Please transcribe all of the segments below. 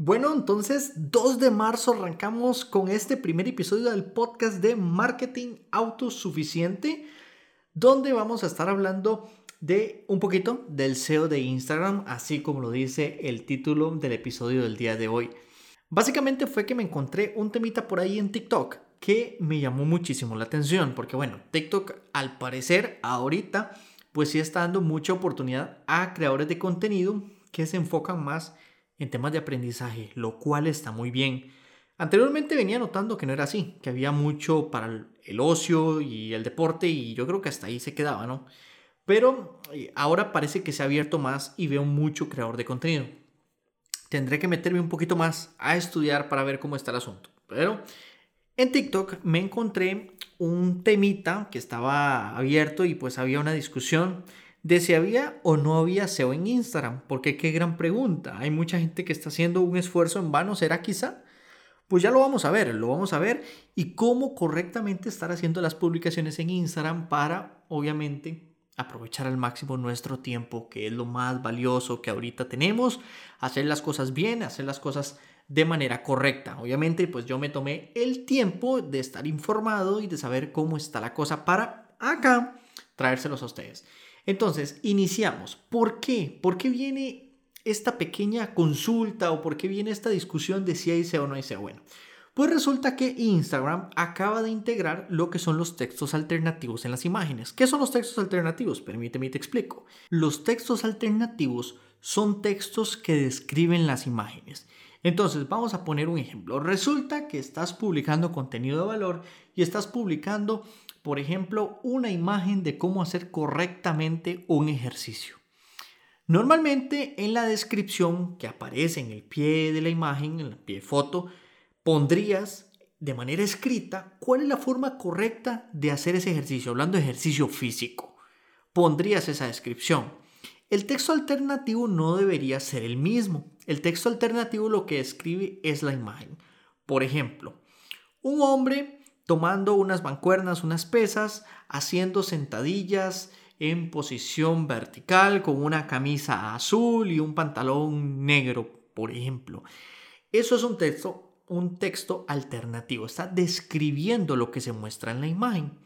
Bueno, entonces 2 de marzo arrancamos con este primer episodio del podcast de Marketing Autosuficiente, donde vamos a estar hablando de un poquito del SEO de Instagram, así como lo dice el título del episodio del día de hoy. Básicamente fue que me encontré un temita por ahí en TikTok que me llamó muchísimo la atención, porque bueno, TikTok al parecer ahorita pues sí está dando mucha oportunidad a creadores de contenido que se enfocan más en temas de aprendizaje, lo cual está muy bien. Anteriormente venía notando que no era así, que había mucho para el ocio y el deporte y yo creo que hasta ahí se quedaba, ¿no? Pero eh, ahora parece que se ha abierto más y veo mucho creador de contenido. Tendré que meterme un poquito más a estudiar para ver cómo está el asunto. Pero en TikTok me encontré un temita que estaba abierto y pues había una discusión de si había o no había SEO en Instagram. Porque qué gran pregunta. Hay mucha gente que está haciendo un esfuerzo en vano. ¿Será quizá? Pues ya lo vamos a ver, lo vamos a ver y cómo correctamente estar haciendo las publicaciones en Instagram para, obviamente, aprovechar al máximo nuestro tiempo, que es lo más valioso que ahorita tenemos, hacer las cosas bien, hacer las cosas de manera correcta. Obviamente, pues yo me tomé el tiempo de estar informado y de saber cómo está la cosa para acá traérselos a ustedes. Entonces, iniciamos. ¿Por qué? ¿Por qué viene esta pequeña consulta o por qué viene esta discusión de si hay SEO o no hay SEO? Bueno, pues resulta que Instagram acaba de integrar lo que son los textos alternativos en las imágenes. ¿Qué son los textos alternativos? Permíteme te explico. Los textos alternativos son textos que describen las imágenes. Entonces, vamos a poner un ejemplo. Resulta que estás publicando contenido de valor y estás publicando por ejemplo, una imagen de cómo hacer correctamente un ejercicio. Normalmente en la descripción que aparece en el pie de la imagen, en el pie foto, pondrías de manera escrita cuál es la forma correcta de hacer ese ejercicio, hablando de ejercicio físico. Pondrías esa descripción. El texto alternativo no debería ser el mismo. El texto alternativo lo que describe es la imagen. Por ejemplo, un hombre tomando unas bancuernas, unas pesas, haciendo sentadillas en posición vertical con una camisa azul y un pantalón negro, por ejemplo. Eso es un texto, un texto alternativo, está describiendo lo que se muestra en la imagen.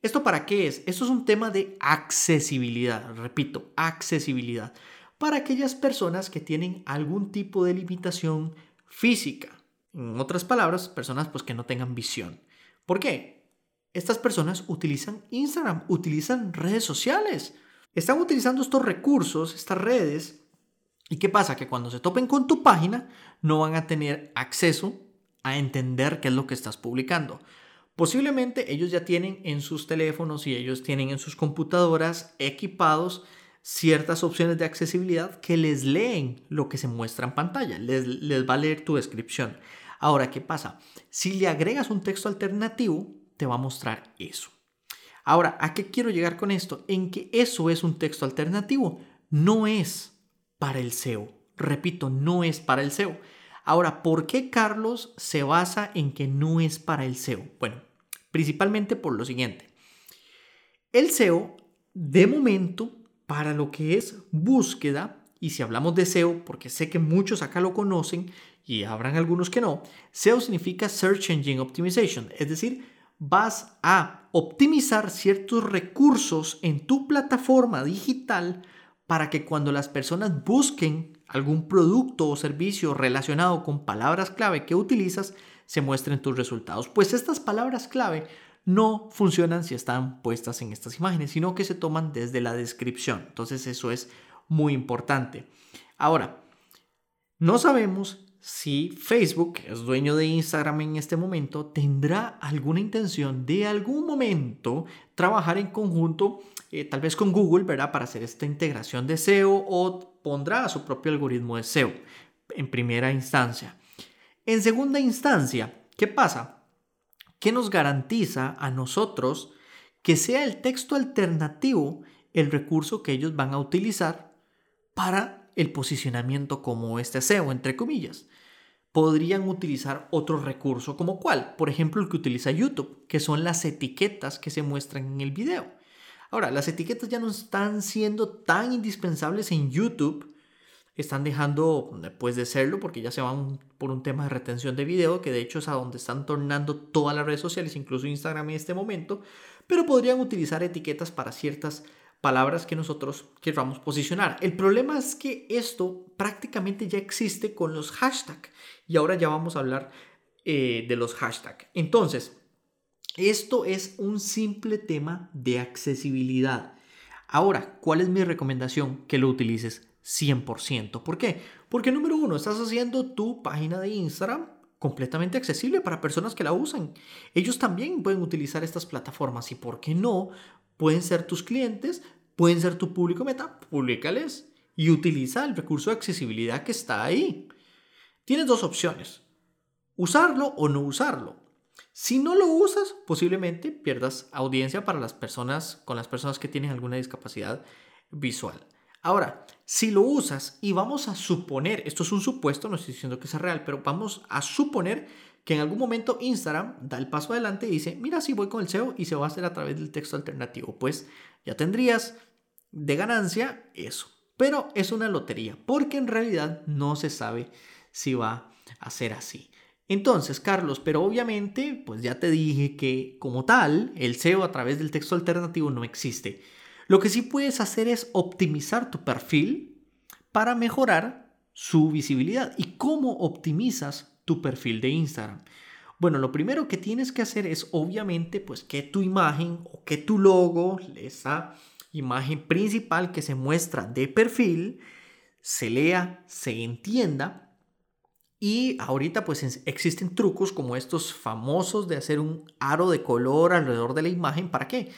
¿Esto para qué es? Esto es un tema de accesibilidad, repito, accesibilidad, para aquellas personas que tienen algún tipo de limitación física. En otras palabras, personas pues que no tengan visión. ¿Por qué? Estas personas utilizan Instagram, utilizan redes sociales. Están utilizando estos recursos, estas redes. ¿Y qué pasa? Que cuando se topen con tu página no van a tener acceso a entender qué es lo que estás publicando. Posiblemente ellos ya tienen en sus teléfonos y ellos tienen en sus computadoras equipados ciertas opciones de accesibilidad que les leen lo que se muestra en pantalla, les, les va a leer tu descripción. Ahora, ¿qué pasa? Si le agregas un texto alternativo, te va a mostrar eso. Ahora, ¿a qué quiero llegar con esto? En que eso es un texto alternativo, no es para el SEO. Repito, no es para el SEO. Ahora, ¿por qué Carlos se basa en que no es para el SEO? Bueno, principalmente por lo siguiente. El SEO, de momento, para lo que es búsqueda, y si hablamos de SEO, porque sé que muchos acá lo conocen, y habrán algunos que no, SEO significa Search Engine Optimization, es decir, vas a optimizar ciertos recursos en tu plataforma digital para que cuando las personas busquen algún producto o servicio relacionado con palabras clave que utilizas, se muestren tus resultados. Pues estas palabras clave no funcionan si están puestas en estas imágenes, sino que se toman desde la descripción. Entonces eso es muy importante. Ahora, no sabemos si Facebook, que es dueño de Instagram en este momento, tendrá alguna intención de algún momento trabajar en conjunto, eh, tal vez con Google, ¿verdad? Para hacer esta integración de SEO o pondrá su propio algoritmo de SEO en primera instancia. En segunda instancia, ¿qué pasa? ¿Qué nos garantiza a nosotros que sea el texto alternativo el recurso que ellos van a utilizar para el posicionamiento como este SEO, entre comillas. Podrían utilizar otro recurso como cuál, por ejemplo el que utiliza YouTube, que son las etiquetas que se muestran en el video. Ahora, las etiquetas ya no están siendo tan indispensables en YouTube están dejando pues de serlo porque ya se van por un tema de retención de video, que de hecho es a donde están tornando todas las redes sociales, incluso Instagram en este momento, pero podrían utilizar etiquetas para ciertas palabras que nosotros queramos posicionar. El problema es que esto prácticamente ya existe con los hashtags y ahora ya vamos a hablar eh, de los hashtags. Entonces, esto es un simple tema de accesibilidad. Ahora, ¿cuál es mi recomendación? Que lo utilices 100%. ¿Por qué? Porque número uno, estás haciendo tu página de Instagram completamente accesible para personas que la usan. Ellos también pueden utilizar estas plataformas y, ¿por qué no? Pueden ser tus clientes, pueden ser tu público meta, públicales y utiliza el recurso de accesibilidad que está ahí. Tienes dos opciones, usarlo o no usarlo. Si no lo usas, posiblemente pierdas audiencia para las personas con las personas que tienen alguna discapacidad visual. Ahora, si lo usas y vamos a suponer, esto es un supuesto, no estoy diciendo que sea real, pero vamos a suponer que en algún momento Instagram da el paso adelante y dice, mira, si voy con el SEO y se va a hacer a través del texto alternativo, pues ya tendrías de ganancia eso. Pero es una lotería, porque en realidad no se sabe si va a ser así. Entonces, Carlos, pero obviamente, pues ya te dije que como tal, el SEO a través del texto alternativo no existe. Lo que sí puedes hacer es optimizar tu perfil para mejorar su visibilidad. ¿Y cómo optimizas tu perfil de Instagram? Bueno, lo primero que tienes que hacer es obviamente pues que tu imagen o que tu logo, esa imagen principal que se muestra de perfil, se lea, se entienda. Y ahorita pues existen trucos como estos famosos de hacer un aro de color alrededor de la imagen. ¿Para qué?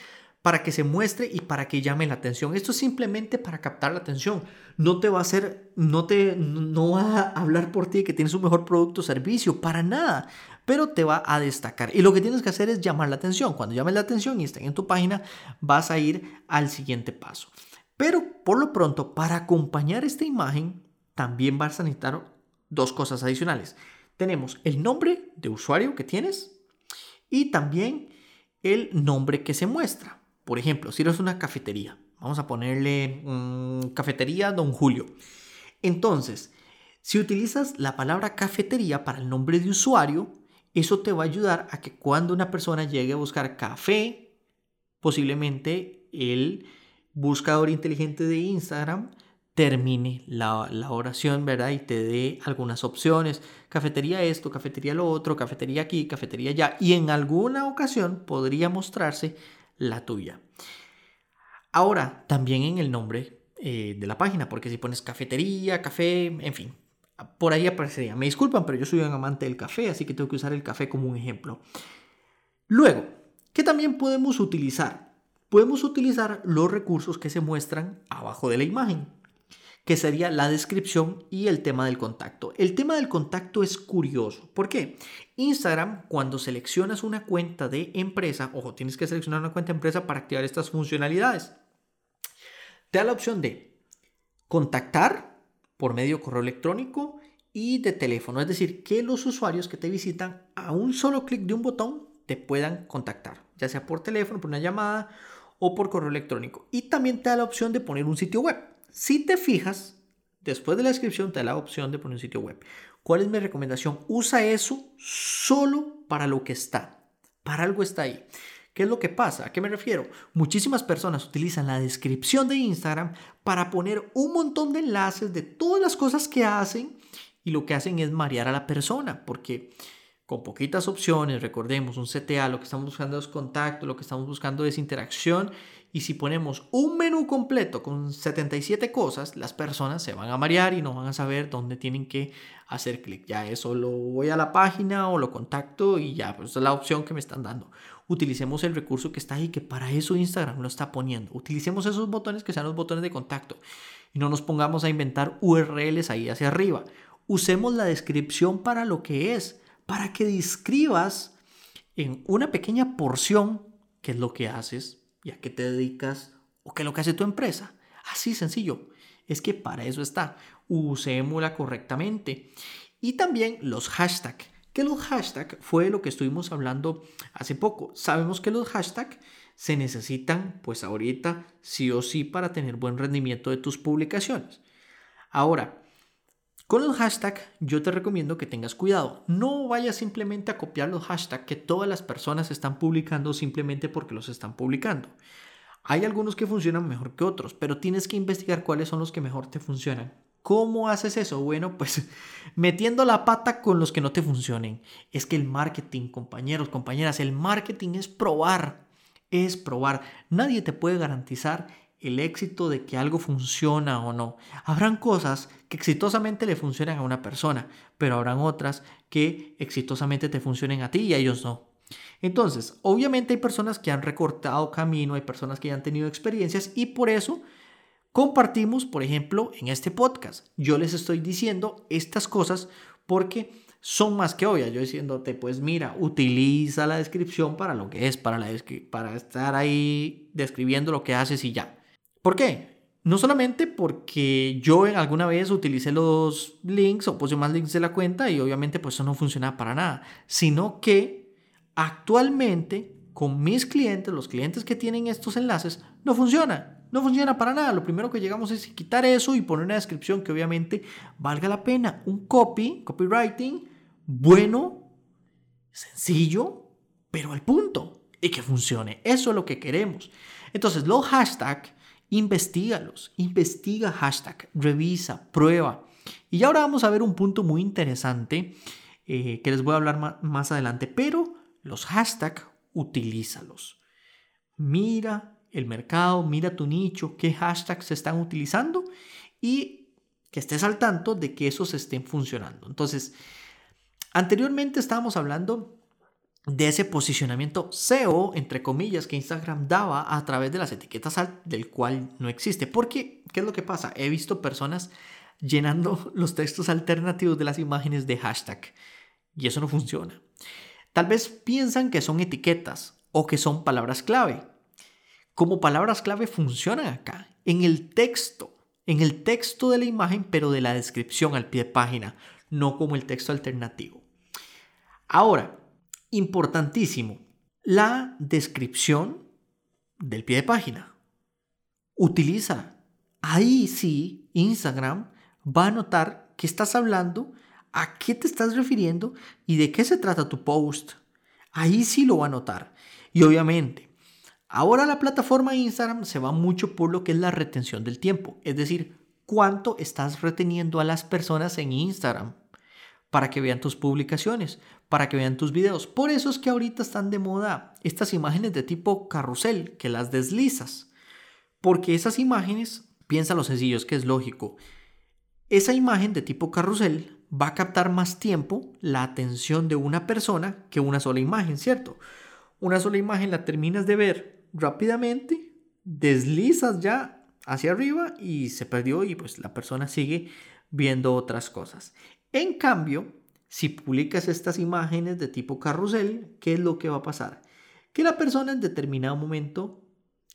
Para que se muestre y para que llame la atención. Esto es simplemente para captar la atención. No te va a hacer, no te, no va a hablar por ti que tienes un mejor producto o servicio, para nada, pero te va a destacar. Y lo que tienes que hacer es llamar la atención. Cuando llames la atención y estén en tu página, vas a ir al siguiente paso. Pero por lo pronto, para acompañar esta imagen, también vas a necesitar dos cosas adicionales. Tenemos el nombre de usuario que tienes y también el nombre que se muestra. Por ejemplo, si eres una cafetería, vamos a ponerle mm, cafetería Don Julio. Entonces, si utilizas la palabra cafetería para el nombre de usuario, eso te va a ayudar a que cuando una persona llegue a buscar café, posiblemente el buscador inteligente de Instagram termine la, la, oración, ¿verdad? Y te dé algunas opciones. Cafetería esto, cafetería lo otro, cafetería aquí, cafetería allá. Y en alguna ocasión podría mostrarse la tuya. Ahora, también en el nombre eh, de la página, porque si pones cafetería, café, en fin, por ahí aparecería. Me disculpan, pero yo soy un amante del café, así que tengo que usar el café como un ejemplo. Luego, ¿qué también podemos utilizar? Podemos utilizar los recursos que se muestran abajo de la imagen que sería la descripción y el tema del contacto. El tema del contacto es curioso. ¿Por qué? Instagram, cuando seleccionas una cuenta de empresa, ojo, tienes que seleccionar una cuenta de empresa para activar estas funcionalidades. Te da la opción de contactar por medio correo electrónico y de teléfono. Es decir, que los usuarios que te visitan a un solo clic de un botón te puedan contactar, ya sea por teléfono, por una llamada o por correo electrónico. Y también te da la opción de poner un sitio web. Si te fijas, después de la descripción te da la opción de poner un sitio web. ¿Cuál es mi recomendación? Usa eso solo para lo que está. Para algo está ahí. ¿Qué es lo que pasa? ¿A qué me refiero? Muchísimas personas utilizan la descripción de Instagram para poner un montón de enlaces de todas las cosas que hacen y lo que hacen es marear a la persona porque con poquitas opciones, recordemos un CTA, lo que estamos buscando es contacto, lo que estamos buscando es interacción y si ponemos un menú completo con 77 cosas, las personas se van a marear y no van a saber dónde tienen que hacer clic. Ya eso lo voy a la página o lo contacto y ya, pues es la opción que me están dando. Utilicemos el recurso que está ahí, que para eso Instagram lo está poniendo. Utilicemos esos botones que sean los botones de contacto y no nos pongamos a inventar URLs ahí hacia arriba. Usemos la descripción para lo que es, para que describas en una pequeña porción qué es lo que haces, y a qué te dedicas o qué es lo que hace tu empresa. Así sencillo. Es que para eso está. Usémosla correctamente. Y también los hashtags. Que los hashtags fue lo que estuvimos hablando hace poco. Sabemos que los hashtags se necesitan pues ahorita sí o sí para tener buen rendimiento de tus publicaciones. Ahora, Con los hashtags yo te recomiendo que tengas cuidado. No vayas simplemente a copiar los hashtags que todas las personas están publicando simplemente porque los están publicando. Hay algunos que funcionan mejor que otros, pero tienes que investigar cuáles son los que mejor te funcionan. ¿Cómo haces eso? Bueno, pues metiendo la pata con los que no te funcionen. Es que el marketing, compañeros, compañeras, el marketing es probar, es probar. Nadie te puede garantizar el éxito de que algo funciona o no. Habrán cosas que exitosamente le funcionan a una persona, pero habrán otras que exitosamente te funcionen a ti y a ellos no. Entonces, obviamente hay personas que han recortado camino, hay personas que ya han tenido experiencias y por eso compartimos, por ejemplo, en este podcast. Yo les estoy diciendo estas cosas porque son más que obvias. Yo diciéndote, pues mira, utiliza la descripción para lo que es, para, la para estar ahí describiendo lo que haces y ya. ¿Por qué? No solamente porque yo alguna vez utilicé los links o puse más links de la cuenta y obviamente pues eso no funciona para nada, sino que actualmente con mis clientes, los clientes que tienen estos enlaces, no funciona. No funciona para nada. Lo primero que llegamos es quitar eso y poner una descripción que obviamente valga la pena. Un copy, copywriting, bueno, sencillo, pero al punto y que funcione. Eso es lo que queremos. Entonces, los hashtags Investígalos, investiga hashtag, revisa, prueba. Y ahora vamos a ver un punto muy interesante eh, que les voy a hablar más adelante, pero los hashtags, utilízalos. Mira el mercado, mira tu nicho, qué hashtags se están utilizando y que estés al tanto de que esos estén funcionando. Entonces, anteriormente estábamos hablando de ese posicionamiento SEO, entre comillas, que Instagram daba a través de las etiquetas del cual no existe. Porque, ¿qué es lo que pasa? He visto personas llenando los textos alternativos de las imágenes de hashtag y eso no funciona. Tal vez piensan que son etiquetas o que son palabras clave. Como palabras clave funcionan acá, en el texto, en el texto de la imagen, pero de la descripción al pie de página, no como el texto alternativo. Ahora, Importantísimo, la descripción del pie de página. Utiliza. Ahí sí, Instagram va a notar que estás hablando, a qué te estás refiriendo y de qué se trata tu post. Ahí sí lo va a notar. Y obviamente, ahora la plataforma Instagram se va mucho por lo que es la retención del tiempo. Es decir, cuánto estás reteniendo a las personas en Instagram para que vean tus publicaciones, para que vean tus videos. Por eso es que ahorita están de moda estas imágenes de tipo carrusel, que las deslizas. Porque esas imágenes, piensa lo sencillo, es que es lógico. Esa imagen de tipo carrusel va a captar más tiempo la atención de una persona que una sola imagen, ¿cierto? Una sola imagen la terminas de ver rápidamente, deslizas ya hacia arriba y se perdió y pues la persona sigue viendo otras cosas. En cambio, si publicas estas imágenes de tipo carrusel, ¿qué es lo que va a pasar? Que la persona en determinado momento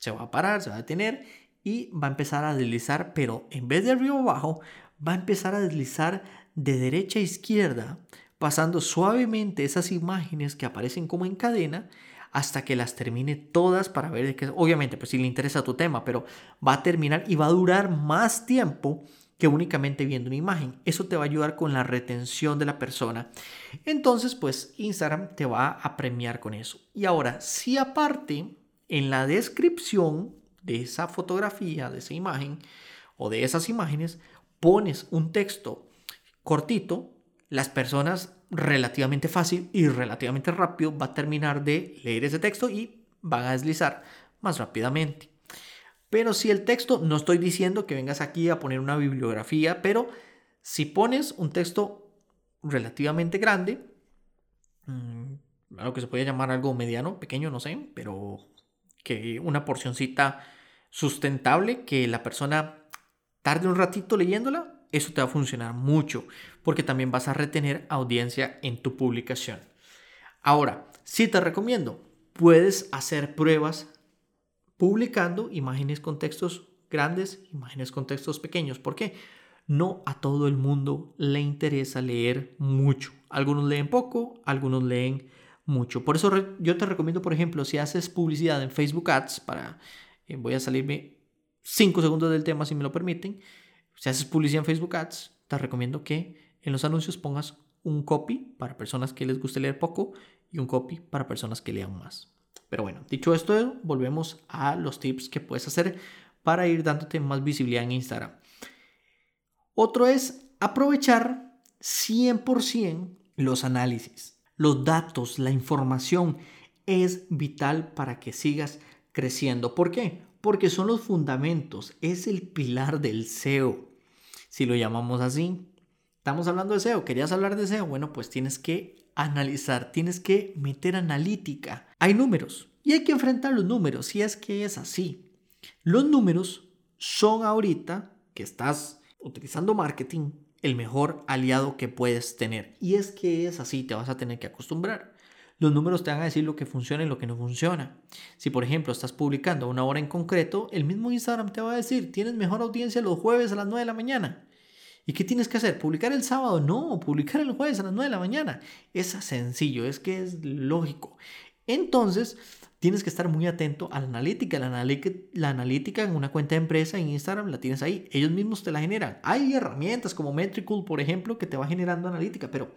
se va a parar, se va a detener y va a empezar a deslizar, pero en vez de arriba abajo, va a empezar a deslizar de derecha a izquierda, pasando suavemente esas imágenes que aparecen como en cadena hasta que las termine todas para ver que obviamente pues si le interesa tu tema, pero va a terminar y va a durar más tiempo que únicamente viendo una imagen. Eso te va a ayudar con la retención de la persona. Entonces, pues Instagram te va a premiar con eso. Y ahora, si aparte en la descripción de esa fotografía, de esa imagen o de esas imágenes, pones un texto cortito, las personas relativamente fácil y relativamente rápido va a terminar de leer ese texto y van a deslizar más rápidamente. Pero si el texto, no estoy diciendo que vengas aquí a poner una bibliografía, pero si pones un texto relativamente grande, mm, algo que se puede llamar algo mediano, pequeño, no sé, pero que una porcioncita sustentable, que la persona tarde un ratito leyéndola, eso te va a funcionar mucho, porque también vas a retener audiencia en tu publicación. Ahora, si te recomiendo, puedes hacer pruebas publicando imágenes con textos grandes, imágenes con textos pequeños. ¿Por qué? No a todo el mundo le interesa leer mucho. Algunos leen poco, algunos leen mucho. Por eso yo te recomiendo, por ejemplo, si haces publicidad en Facebook Ads, para, eh, voy a salirme 5 segundos del tema si me lo permiten, si haces publicidad en Facebook Ads, te recomiendo que en los anuncios pongas un copy para personas que les guste leer poco y un copy para personas que lean más. Pero bueno, dicho esto, volvemos a los tips que puedes hacer para ir dándote más visibilidad en Instagram. Otro es aprovechar 100% los análisis. Los datos, la información es vital para que sigas creciendo. ¿Por qué? Porque son los fundamentos, es el pilar del SEO. Si lo llamamos así, estamos hablando de SEO, querías hablar de SEO, bueno, pues tienes que analizar, tienes que meter analítica. Hay números y hay que enfrentar los números, si es que es así. Los números son ahorita que estás utilizando marketing el mejor aliado que puedes tener. Y es que es así, te vas a tener que acostumbrar. Los números te van a decir lo que funciona y lo que no funciona. Si por ejemplo estás publicando una hora en concreto, el mismo Instagram te va a decir, tienes mejor audiencia los jueves a las 9 de la mañana. ¿Y qué tienes que hacer? ¿Publicar el sábado? No, publicar el jueves a las 9 de la mañana. Es sencillo, es que es lógico. Entonces, tienes que estar muy atento a la analítica. La, analítica. en una cuenta de empresa en Instagram la tienes ahí. Ellos mismos te la generan. Hay herramientas como Metricool, por ejemplo, que te va generando analítica, pero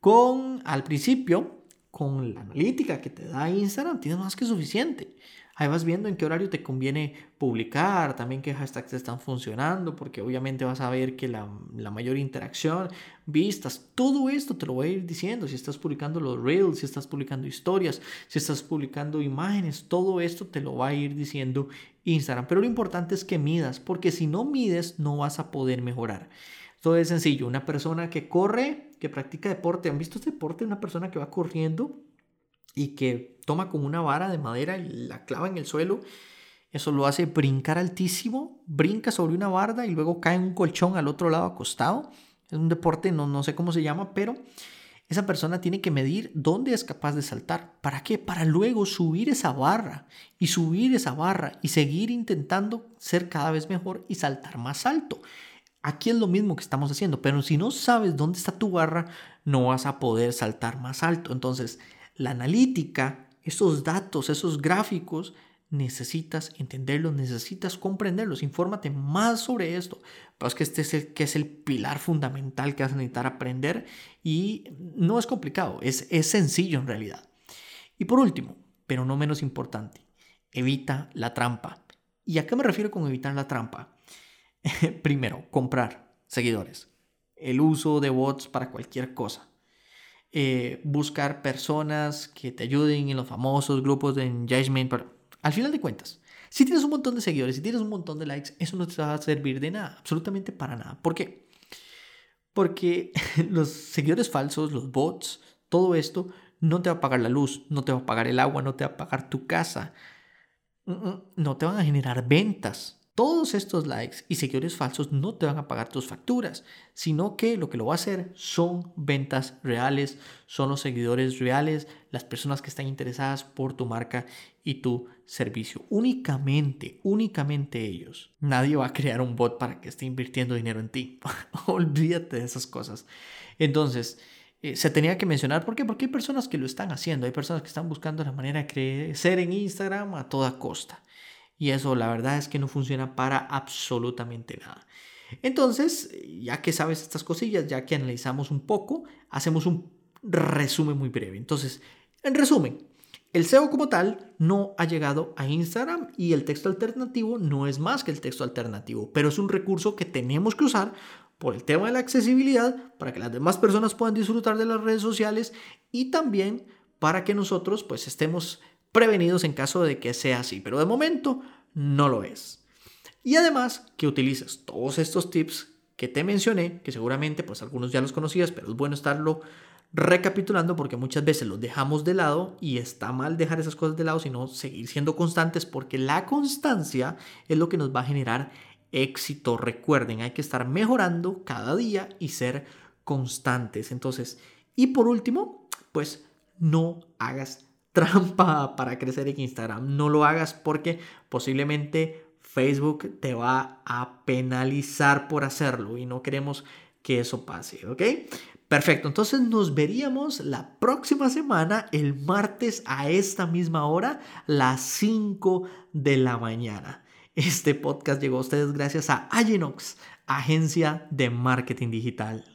con al principio, con la analítica que te da Instagram, tienes más que suficiente. Ahí vas viendo en qué horario te conviene publicar, también qué hashtags están funcionando, porque obviamente vas a ver que la, mayor interacción, vistas, todo esto te lo voy a ir diciendo. Si estás publicando los reels, si estás publicando historias, si estás publicando imágenes, todo esto te lo va a ir diciendo Instagram. Pero lo importante es que midas, porque si no mides, no vas a poder mejorar. Todo es sencillo. Una persona que corre, que practica deporte, ¿han visto este deporte? Una persona que va corriendo y que toma como una vara de madera y la clava en el suelo. Eso lo hace brincar altísimo, brinca sobre una barda y luego cae en un colchón al otro lado acostado. Es un deporte, no, no sé cómo se llama, pero esa persona tiene que medir dónde es capaz de saltar. ¿Para qué? Para luego subir esa barra y subir esa barra y seguir intentando ser cada vez mejor y saltar más alto. Aquí es lo mismo que estamos haciendo, pero si no sabes dónde está tu barra, no vas a poder saltar más alto. Entonces, la analítica, esos datos, esos gráficos, necesitas entenderlos, necesitas comprenderlos, infórmate más sobre esto. Pero es que este es el, que es el pilar fundamental que vas a necesitar aprender y no es complicado, es, es sencillo en realidad. Y por último, pero no menos importante, evita la trampa. ¿Y a qué me refiero con evitar la trampa? Primero, comprar seguidores. El uso de bots para cualquier cosa. Eh, buscar personas que te ayuden en los famosos grupos de engagement. Pero al final de cuentas, si tienes un montón de seguidores, si tienes un montón de likes, eso no te va a servir de nada, absolutamente para nada. ¿Por qué? Porque los seguidores falsos, los bots, todo esto no te va a pagar la luz, no te va a pagar el agua, no te va a pagar tu casa, mm, mm, no te van a generar ventas. Todos estos likes y seguidores falsos no te van a pagar tus facturas, sino que lo que lo va a hacer son ventas reales, son los seguidores reales, las personas que están interesadas por tu marca y tu servicio. Únicamente, únicamente ellos. Nadie va a crear un bot para que esté invirtiendo dinero en ti. Olvídate de esas cosas. Entonces, eh, se tenía que mencionar, ¿por qué? Porque hay personas que lo están haciendo, hay personas que están buscando la manera de crecer en Instagram a toda costa. Y eso la verdad es que no funciona para absolutamente nada. Entonces, ya que sabes estas cosillas, ya que analizamos un poco, hacemos un resumen muy breve. Entonces, en resumen, el SEO como tal no ha llegado a Instagram y el texto alternativo no es más que el texto alternativo, pero es un recurso que tenemos que usar por el tema de la accesibilidad para que las demás personas puedan disfrutar de las redes sociales y también para que nosotros pues estemos prevenidos en caso de que sea así, pero de momento no lo es. Y además que utilices todos estos tips que te mencioné, que seguramente pues algunos ya los conocías, pero es bueno estarlo recapitulando porque muchas veces los dejamos de lado y está mal dejar esas cosas de lado, sino seguir siendo constantes porque la constancia es lo que nos va a generar éxito. Recuerden, hay que estar mejorando cada día y ser constantes. Entonces, y por último, pues no hagas trampa para crecer en Instagram. No lo hagas porque posiblemente Facebook te va a penalizar por hacerlo y no queremos que eso pase, ¿ok? Perfecto, entonces nos veríamos la próxima semana, el martes a esta misma hora, las 5 de la mañana. Este podcast llegó a ustedes gracias a Aginox, agencia de marketing digital.